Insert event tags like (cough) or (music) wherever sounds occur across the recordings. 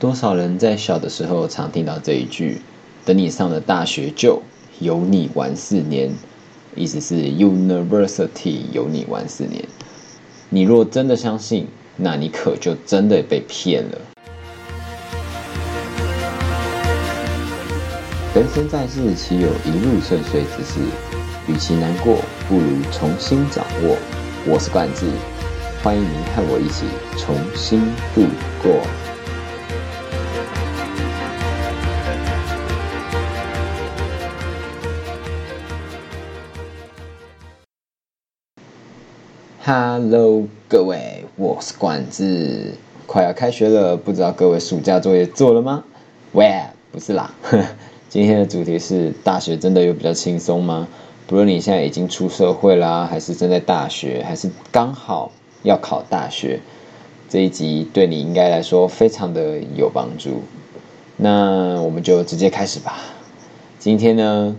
多少人在小的时候常听到这一句：“等你上了大学，就有你玩四年。”意思是 University 有你玩四年。你若真的相信，那你可就真的被骗了。人生在世，岂有一路顺遂之事？与其难过，不如重新掌握。我是冠志，欢迎您和我一起重新度过。Hello，各位，我是管子。快要开学了，不知道各位暑假作业做了吗？喂，不是啦，(laughs) 今天的主题是：大学真的有比较轻松吗？不论你现在已经出社会啦，还是正在大学，还是刚好要考大学，这一集对你应该来说非常的有帮助。那我们就直接开始吧。今天呢？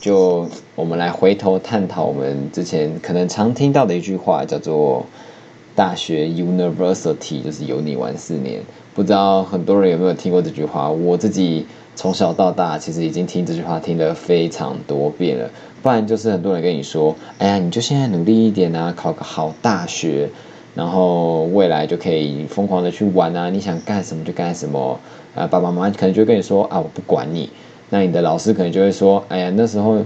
就我们来回头探讨我们之前可能常听到的一句话，叫做“大学 University 就是有你玩四年”。不知道很多人有没有听过这句话？我自己从小到大其实已经听这句话听了非常多遍了。不然就是很多人跟你说：“哎呀，你就现在努力一点啊，考个好大学，然后未来就可以疯狂的去玩啊，你想干什么就干什么。”啊，爸爸妈妈可能就跟你说：“啊，我不管你。”那你的老师可能就会说：“哎呀，那时候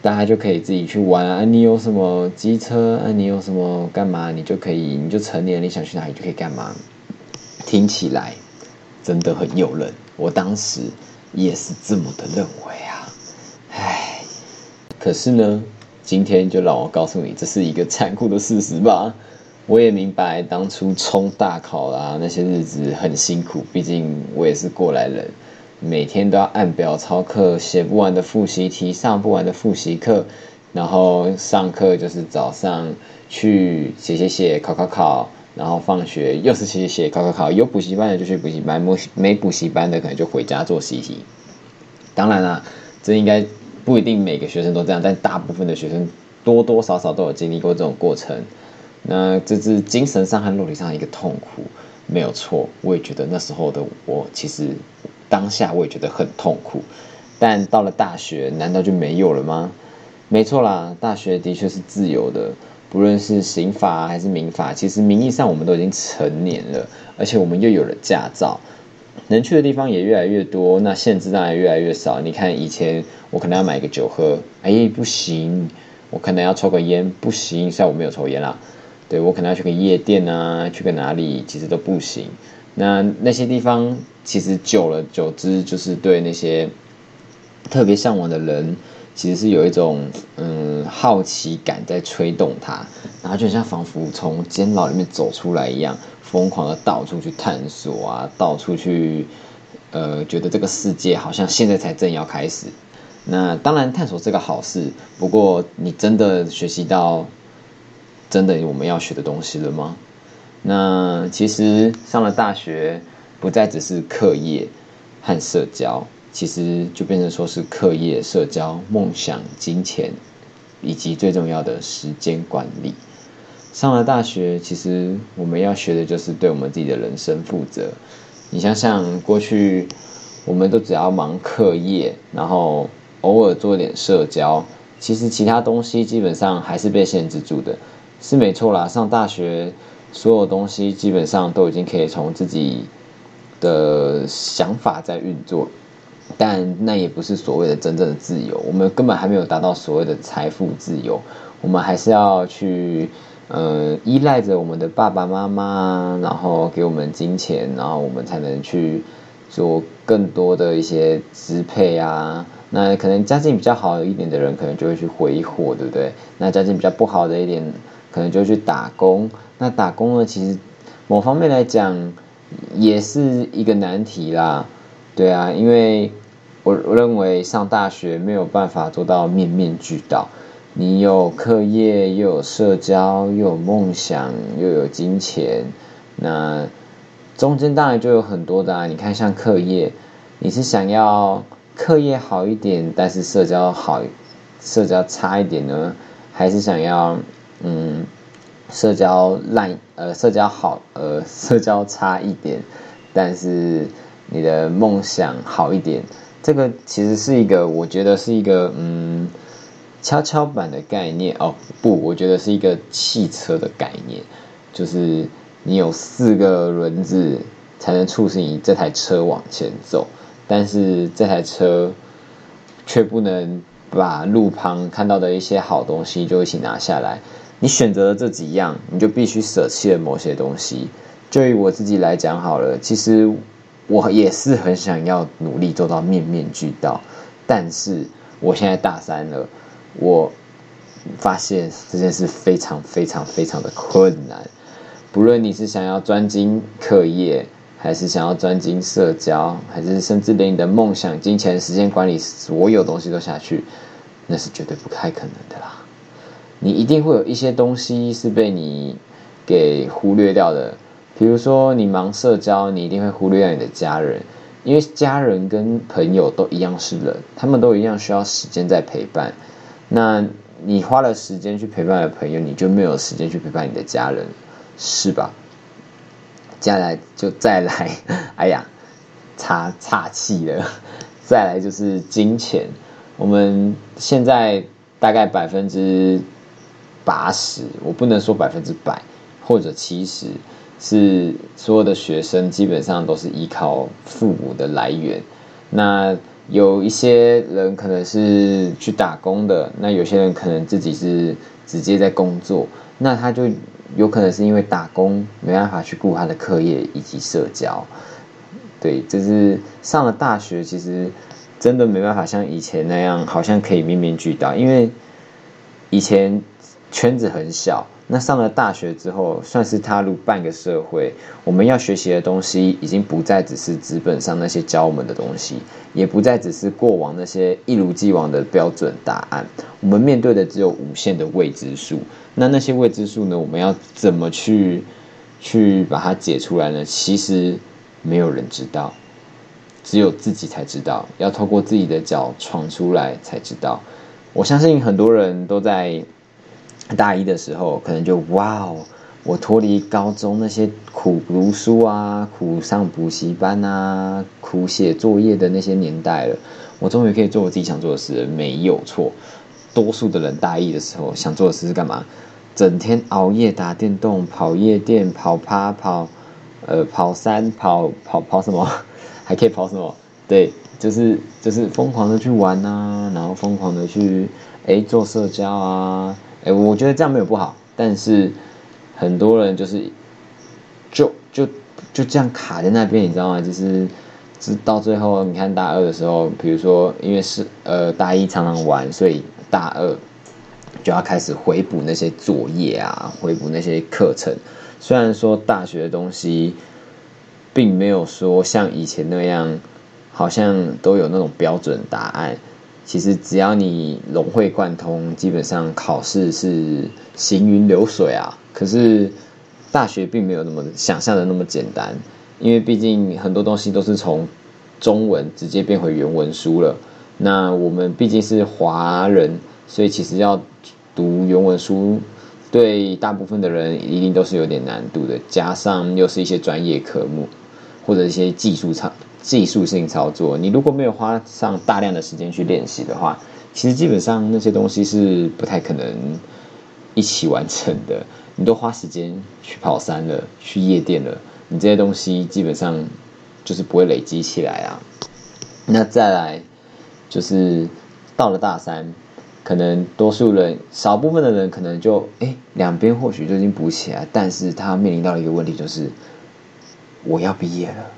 大家就可以自己去玩啊！你有什么机车啊？你有什么干嘛？你就可以，你就成年，你想去哪里就可以干嘛。”听起来真的很诱人，我当时也是这么的认为啊。唉，可是呢，今天就让我告诉你，这是一个残酷的事实吧。我也明白当初冲大考啦那些日子很辛苦，毕竟我也是过来人。每天都要按表操课，写不完的复习题，上不完的复习课，然后上课就是早上去写写写，考考考，然后放学又是写写写，考考考。有补习班的就去补习班，没没补习班的可能就回家做习题。当然啦，这应该不一定每个学生都这样，但大部分的学生多多少少都有经历过这种过程。那这是精神上和肉体上一个痛苦，没有错。我也觉得那时候的我其实。当下我也觉得很痛苦，但到了大学，难道就没有了吗？没错啦，大学的确是自由的，不论是刑法还是民法，其实名义上我们都已经成年了，而且我们又有了驾照，能去的地方也越来越多，那限制当然越来越少。你看以前我可能要买个酒喝，哎不行，我可能要抽个烟，不行，虽然我没有抽烟啦，对我可能要去个夜店啊，去个哪里，其实都不行。那那些地方。其实久了久之，就是对那些特别向往的人，其实是有一种嗯好奇感在推动他，然后就像仿佛从监牢里面走出来一样，疯狂的到处去探索啊，到处去呃觉得这个世界好像现在才正要开始。那当然探索是个好事，不过你真的学习到真的我们要学的东西了吗？那其实上了大学。不再只是课业和社交，其实就变成说是课业、社交、梦想、金钱，以及最重要的时间管理。上了大学，其实我们要学的就是对我们自己的人生负责。你想想，过去我们都只要忙课业，然后偶尔做点社交，其实其他东西基本上还是被限制住的，是没错啦。上大学，所有东西基本上都已经可以从自己。的想法在运作，但那也不是所谓的真正的自由。我们根本还没有达到所谓的财富自由，我们还是要去呃依赖着我们的爸爸妈妈，然后给我们金钱，然后我们才能去做更多的一些支配啊。那可能家境比较好一点的人，可能就会去挥霍，对不对？那家境比较不好的一点，可能就去打工。那打工呢，其实某方面来讲。也是一个难题啦，对啊，因为我我认为上大学没有办法做到面面俱到，你有课业，又有社交，又有梦想，又有金钱，那中间当然就有很多的啊。你看，像课业，你是想要课业好一点，但是社交好，社交差一点呢，还是想要嗯？社交烂，呃，社交好，呃，(laughs) 社交差一点，但是你的梦想好一点。这个其实是一个，我觉得是一个嗯，跷跷板的概念哦。不，我觉得是一个汽车的概念，就是你有四个轮子才能促使你这台车往前走，但是这台车却不能把路旁看到的一些好东西就一起拿下来。你选择了这几样，你就必须舍弃了某些东西。就以我自己来讲好了，其实。我也是很想要努力做到面面俱到，但是我现在大三了，我发现这件事非常非常非常的困难。不论你是想要专精课业，还是想要专精社交，还是甚至连你的梦想、金钱、时间管理，所有东西都下去，那是绝对不太可能的啦。你一定会有一些东西是被你给忽略掉的。比如说，你忙社交，你一定会忽略掉你的家人，因为家人跟朋友都一样是人，他们都一样需要时间在陪伴。那你花了时间去陪伴的朋友，你就没有时间去陪伴你的家人，是吧？接下来就再来，哎呀，岔岔气了。(laughs) 再来就是金钱，我们现在大概百分之八十，我不能说百分之百或者七十。是所有的学生基本上都是依靠父母的来源，那有一些人可能是去打工的，那有些人可能自己是直接在工作，那他就有可能是因为打工没办法去顾他的课业以及社交，对，就是上了大学其实真的没办法像以前那样，好像可以面面俱到，因为以前圈子很小。那上了大学之后，算是踏入半个社会。我们要学习的东西，已经不再只是纸本上那些教我们的东西，也不再只是过往那些一如既往的标准答案。我们面对的只有无限的未知数。那那些未知数呢？我们要怎么去去把它解出来呢？其实没有人知道，只有自己才知道。要透过自己的脚闯出来才知道。我相信很多人都在。大一的时候，可能就哇哦，我脱离高中那些苦读书啊、苦上补习班啊、苦写作业的那些年代了。我终于可以做我自己想做的事，没有错。多数的人大一的时候想做的事是干嘛？整天熬夜打电动、跑夜店、跑趴、跑呃跑山、跑跑跑什么？(laughs) 还可以跑什么？对，就是就是疯狂的去玩啊，然后疯狂的去哎做社交啊。我觉得这样没有不好，但是很多人就是就就就这样卡在那边，你知道吗？就是是到最后，你看大二的时候，比如说因为是呃大一常常玩，所以大二就要开始回补那些作业啊，回补那些课程。虽然说大学的东西并没有说像以前那样，好像都有那种标准答案。其实只要你融会贯通，基本上考试是行云流水啊。可是大学并没有那么想象的那么简单，因为毕竟很多东西都是从中文直接变回原文书了。那我们毕竟是华人，所以其实要读原文书，对大部分的人一定都是有点难度的。加上又是一些专业科目，或者一些技术场。技术性操作，你如果没有花上大量的时间去练习的话，其实基本上那些东西是不太可能一起完成的。你都花时间去跑山了，去夜店了，你这些东西基本上就是不会累积起来啊。那再来就是到了大三，可能多数人少部分的人可能就哎两边或许就已经补起来，但是他面临到一个问题就是我要毕业了。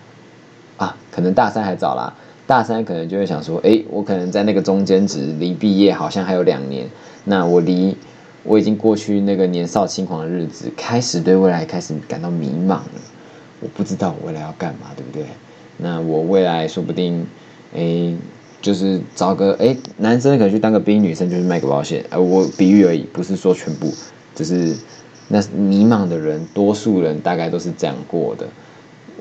可能大三还早啦，大三可能就会想说，哎，我可能在那个中间值，离毕业好像还有两年，那我离我已经过去那个年少轻狂的日子，开始对未来开始感到迷茫了。我不知道我未来要干嘛，对不对？那我未来说不定，哎，就是找个哎，男生可能去当个兵，女生就是卖个保险，呃，我比喻而已，不是说全部，就是那迷茫的人，多数人大概都是这样过的。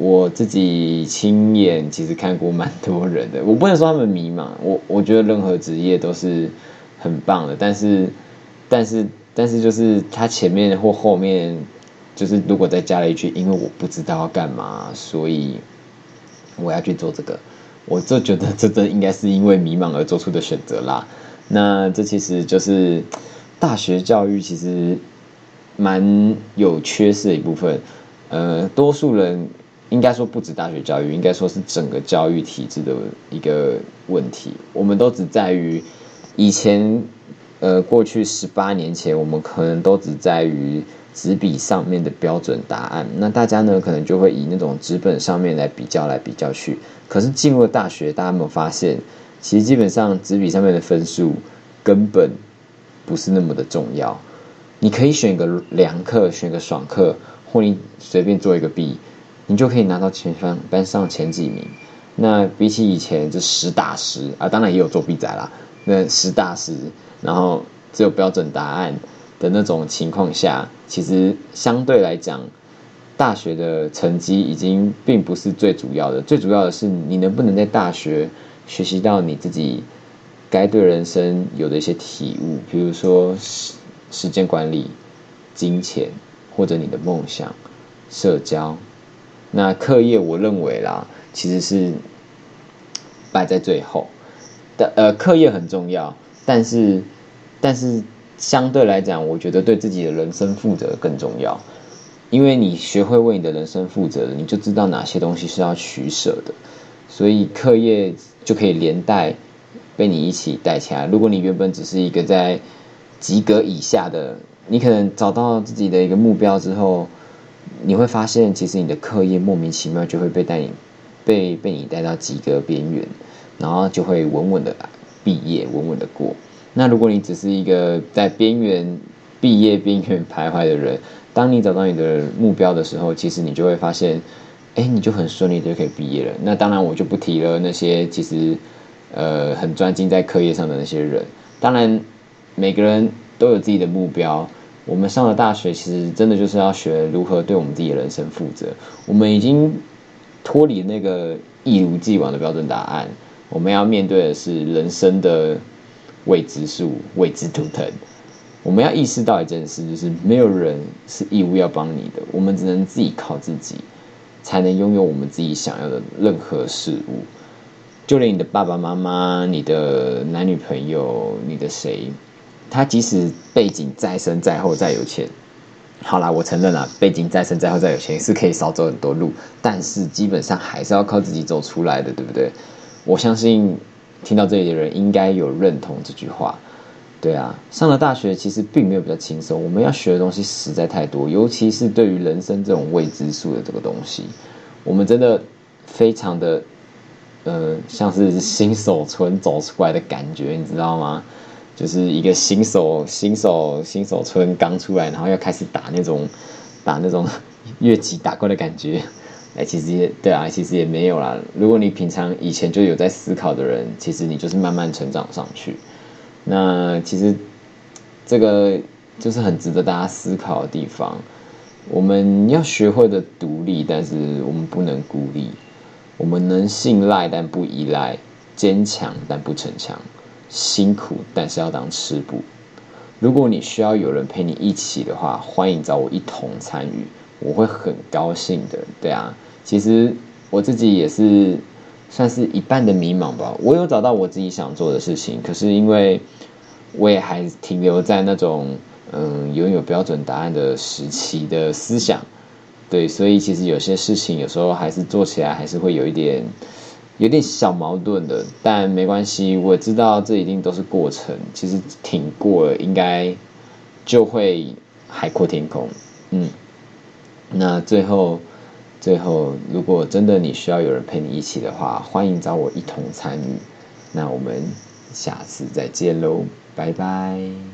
我自己亲眼其实看过蛮多人的，我不能说他们迷茫，我我觉得任何职业都是很棒的，但是但是但是就是他前面或后面，就是如果再加了一句，因为我不知道要干嘛，所以我要去做这个，我就觉得这真应该是因为迷茫而做出的选择啦。那这其实就是大学教育其实蛮有缺失的一部分。呃，多数人应该说不止大学教育，应该说是整个教育体制的一个问题。我们都只在于以前，呃，过去十八年前，我们可能都只在于纸笔上面的标准答案。那大家呢，可能就会以那种纸本上面来比较来比较去。可是进入大学，大家有没有发现？其实基本上纸笔上面的分数根本不是那么的重要，你可以选个良课，选个爽课，或你随便做一个弊，你就可以拿到前方班上前几名。那比起以前就实打实啊，当然也有作弊仔啦。那实打实，然后只有标准答案的那种情况下，其实相对来讲，大学的成绩已经并不是最主要的，最主要的是你能不能在大学。学习到你自己该对人生有的一些体悟，比如说时时间管理、金钱，或者你的梦想、社交。那课业，我认为啦，其实是摆在最后的。呃，课业很重要，但是但是相对来讲，我觉得对自己的人生负责更重要。因为你学会为你的人生负责了，你就知道哪些东西是要取舍的。所以课业。就可以连带被你一起带起来。如果你原本只是一个在及格以下的，你可能找到自己的一个目标之后，你会发现，其实你的课业莫名其妙就会被带你被被你带到及格边缘，然后就会稳稳的毕业，稳稳的过。那如果你只是一个在边缘毕业边缘徘徊的人，当你找到你的目标的时候，其实你就会发现。哎，你就很顺利的就可以毕业了。那当然，我就不提了那些其实，呃，很专精在课业上的那些人。当然，每个人都有自己的目标。我们上了大学，其实真的就是要学如何对我们自己的人生负责。我们已经脱离那个一如既往的标准答案。我们要面对的是人生的未知数、未知图腾。我们要意识到一件事，就是没有人是义务要帮你的，我们只能自己靠自己。才能拥有我们自己想要的任何事物，就连你的爸爸妈妈、你的男女朋友、你的谁，他即使背景再深、再厚、再有钱，好啦，我承认了，背景再深、再厚、再有钱是可以少走很多路，但是基本上还是要靠自己走出来的，对不对？我相信听到这里的人应该有认同这句话。对啊，上了大学其实并没有比较轻松，我们要学的东西实在太多，尤其是对于人生这种未知数的这个东西，我们真的非常的，呃，像是新手村走出来的感觉，你知道吗？就是一个新手新手新手村刚出来，然后要开始打那种打那种 (laughs) 越级打怪的感觉，哎，其实也对啊，其实也没有啦。如果你平常以前就有在思考的人，其实你就是慢慢成长上去。那其实，这个就是很值得大家思考的地方。我们要学会的独立，但是我们不能孤立。我们能信赖但不依赖，坚强但不逞强，辛苦但是要当吃补。如果你需要有人陪你一起的话，欢迎找我一同参与，我会很高兴的。对啊，其实我自己也是。算是一半的迷茫吧。我有找到我自己想做的事情，可是因为我也还停留在那种嗯拥有标准答案的时期的思想，对，所以其实有些事情有时候还是做起来还是会有一点有点小矛盾的。但没关系，我知道这一定都是过程，其实挺过了，应该就会海阔天空。嗯，那最后。最后，如果真的你需要有人陪你一起的话，欢迎找我一同参与。那我们下次再见喽，拜拜。